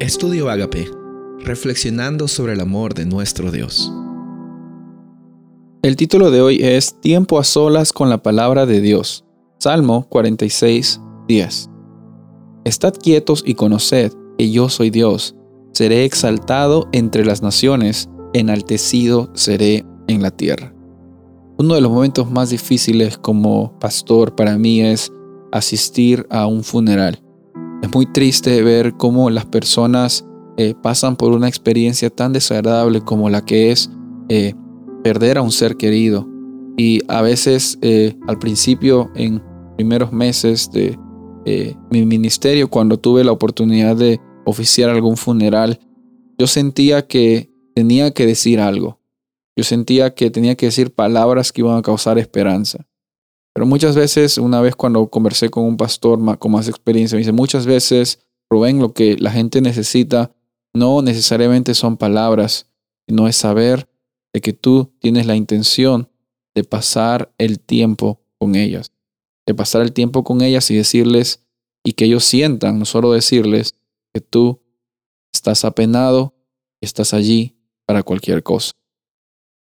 Estudio Agape, reflexionando sobre el amor de nuestro Dios. El título de hoy es Tiempo a solas con la palabra de Dios. Salmo 46, 10. Estad quietos y conoced que yo soy Dios. Seré exaltado entre las naciones, enaltecido seré en la tierra. Uno de los momentos más difíciles como pastor para mí es asistir a un funeral. Es muy triste ver cómo las personas eh, pasan por una experiencia tan desagradable como la que es eh, perder a un ser querido. Y a veces eh, al principio, en primeros meses de mi ministerio, cuando tuve la oportunidad de oficiar algún funeral, yo sentía que tenía que decir algo. Yo sentía que tenía que decir palabras que iban a causar esperanza. Pero muchas veces, una vez cuando conversé con un pastor con más experiencia, me dice, muchas veces, Rubén, lo que la gente necesita no necesariamente son palabras, sino es saber de que tú tienes la intención de pasar el tiempo con ellas, de pasar el tiempo con ellas y decirles, y que ellos sientan, no solo decirles, que tú estás apenado estás allí para cualquier cosa.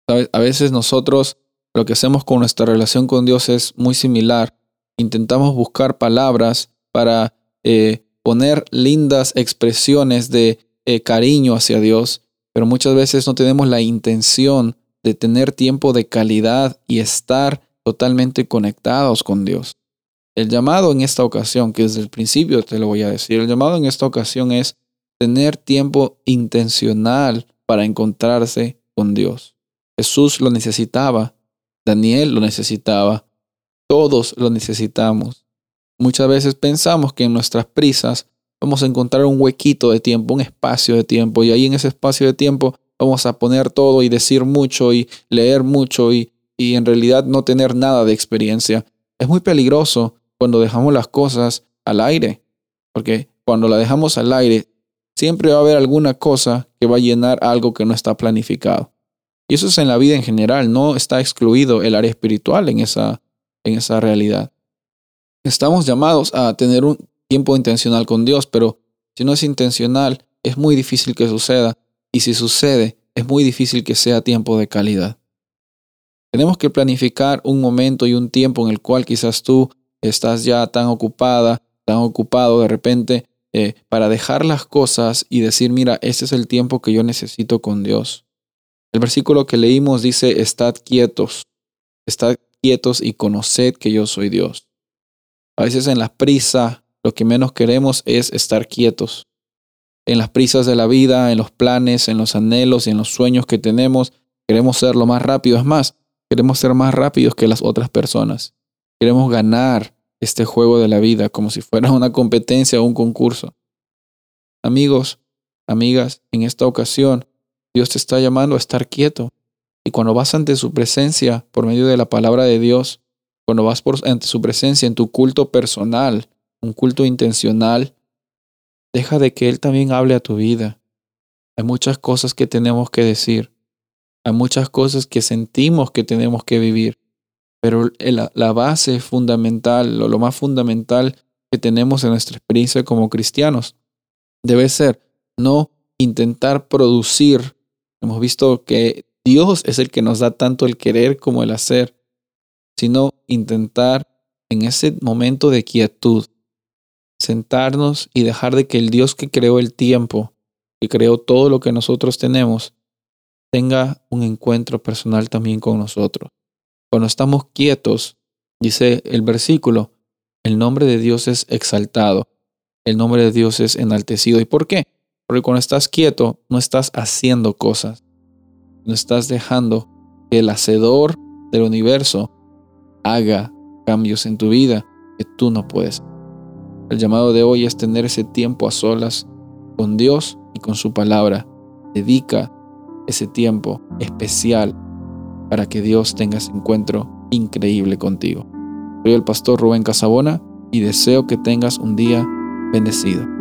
A veces nosotros lo que hacemos con nuestra relación con Dios es muy similar. Intentamos buscar palabras para eh, poner lindas expresiones de eh, cariño hacia Dios, pero muchas veces no tenemos la intención de tener tiempo de calidad y estar totalmente conectados con Dios. El llamado en esta ocasión, que desde el principio te lo voy a decir, el llamado en esta ocasión es tener tiempo intencional para encontrarse con Dios. Jesús lo necesitaba Daniel lo necesitaba. Todos lo necesitamos. Muchas veces pensamos que en nuestras prisas vamos a encontrar un huequito de tiempo, un espacio de tiempo, y ahí en ese espacio de tiempo vamos a poner todo y decir mucho y leer mucho y, y en realidad no tener nada de experiencia. Es muy peligroso cuando dejamos las cosas al aire, porque cuando la dejamos al aire, siempre va a haber alguna cosa que va a llenar algo que no está planificado. Y eso es en la vida en general, no está excluido el área espiritual en esa, en esa realidad. Estamos llamados a tener un tiempo intencional con Dios, pero si no es intencional, es muy difícil que suceda. Y si sucede, es muy difícil que sea tiempo de calidad. Tenemos que planificar un momento y un tiempo en el cual quizás tú estás ya tan ocupada, tan ocupado de repente, eh, para dejar las cosas y decir, mira, este es el tiempo que yo necesito con Dios. El versículo que leímos dice, estad quietos, estad quietos y conoced que yo soy Dios. A veces en la prisa lo que menos queremos es estar quietos. En las prisas de la vida, en los planes, en los anhelos y en los sueños que tenemos, queremos ser lo más rápido. Es más, queremos ser más rápidos que las otras personas. Queremos ganar este juego de la vida como si fuera una competencia o un concurso. Amigos, amigas, en esta ocasión Dios te está llamando a estar quieto. Y cuando vas ante su presencia por medio de la palabra de Dios, cuando vas ante su presencia en tu culto personal, un culto intencional, deja de que Él también hable a tu vida. Hay muchas cosas que tenemos que decir. Hay muchas cosas que sentimos que tenemos que vivir. Pero la base fundamental, lo más fundamental que tenemos en nuestra experiencia como cristianos, debe ser no intentar producir Hemos visto que Dios es el que nos da tanto el querer como el hacer, sino intentar en ese momento de quietud sentarnos y dejar de que el Dios que creó el tiempo, que creó todo lo que nosotros tenemos, tenga un encuentro personal también con nosotros. Cuando estamos quietos, dice el versículo, el nombre de Dios es exaltado, el nombre de Dios es enaltecido. ¿Y por qué? Porque cuando estás quieto, no estás haciendo cosas. No estás dejando que el hacedor del universo haga cambios en tu vida que tú no puedes. El llamado de hoy es tener ese tiempo a solas con Dios y con su palabra. Dedica ese tiempo especial para que Dios tenga ese encuentro increíble contigo. Soy el pastor Rubén Casabona y deseo que tengas un día bendecido.